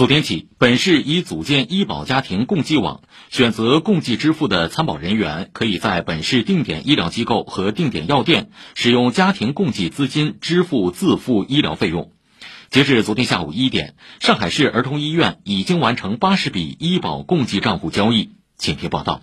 昨天起，本市已组建医保家庭共济网，选择共济支付的参保人员可以在本市定点医疗机构和定点药店使用家庭共济资金支付自付医疗费用。截至昨天下午一点，上海市儿童医院已经完成八十笔医保共济账户交易。请听报道。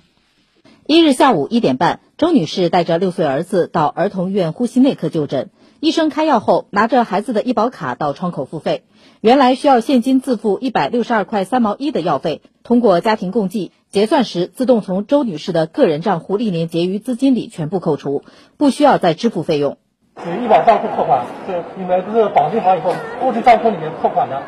一日下午一点半，周女士带着六岁儿子到儿童医院呼吸内科就诊。医生开药后，拿着孩子的医保卡到窗口付费。原来需要现金自付一百六十二块三毛一的药费，通过家庭共计结算时，自动从周女士的个人账户历年结余资金里全部扣除，不需要再支付费用。医保账户扣款，是你们不是绑定好以后，过去账户里面扣款的。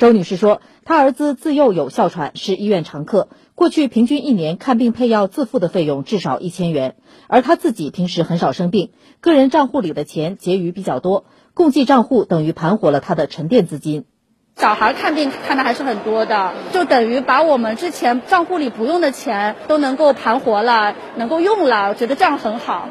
周女士说，她儿子自幼有哮喘，是医院常客。过去平均一年看病配药自付的费用至少一千元，而她自己平时很少生病，个人账户里的钱结余比较多，共计账户等于盘活了她的沉淀资金。小孩看病看的还是很多的，就等于把我们之前账户里不用的钱都能够盘活了，能够用了，我觉得这样很好。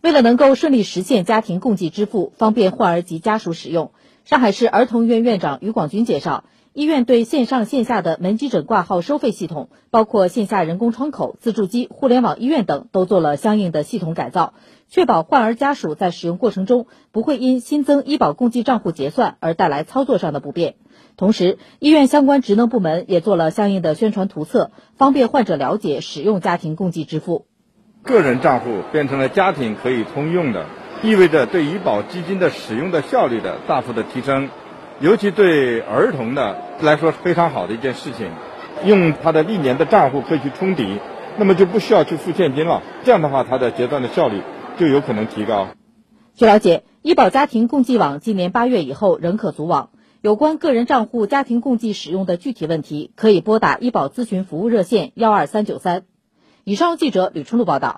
为了能够顺利实现家庭共济支付，方便患儿及家属使用。上海市儿童医院院长于广军介绍，医院对线上线下的门急诊挂号收费系统，包括线下人工窗口、自助机、互联网医院等，都做了相应的系统改造，确保患儿家属在使用过程中不会因新增医保共济账户结算而带来操作上的不便。同时，医院相关职能部门也做了相应的宣传图册，方便患者了解使用家庭共济支付。个人账户变成了家庭可以通用的。意味着对医保基金的使用的效率的大幅的提升，尤其对儿童的来说是非常好的一件事情。用他的历年的账户可以去冲抵，那么就不需要去付现金了。这样的话，他的结算的效率就有可能提高。据了解，医保家庭共济网今年八月以后仍可组网。有关个人账户家庭共济使用的具体问题，可以拨打医保咨询服务热线幺二三九三。以上记者吕春露报道。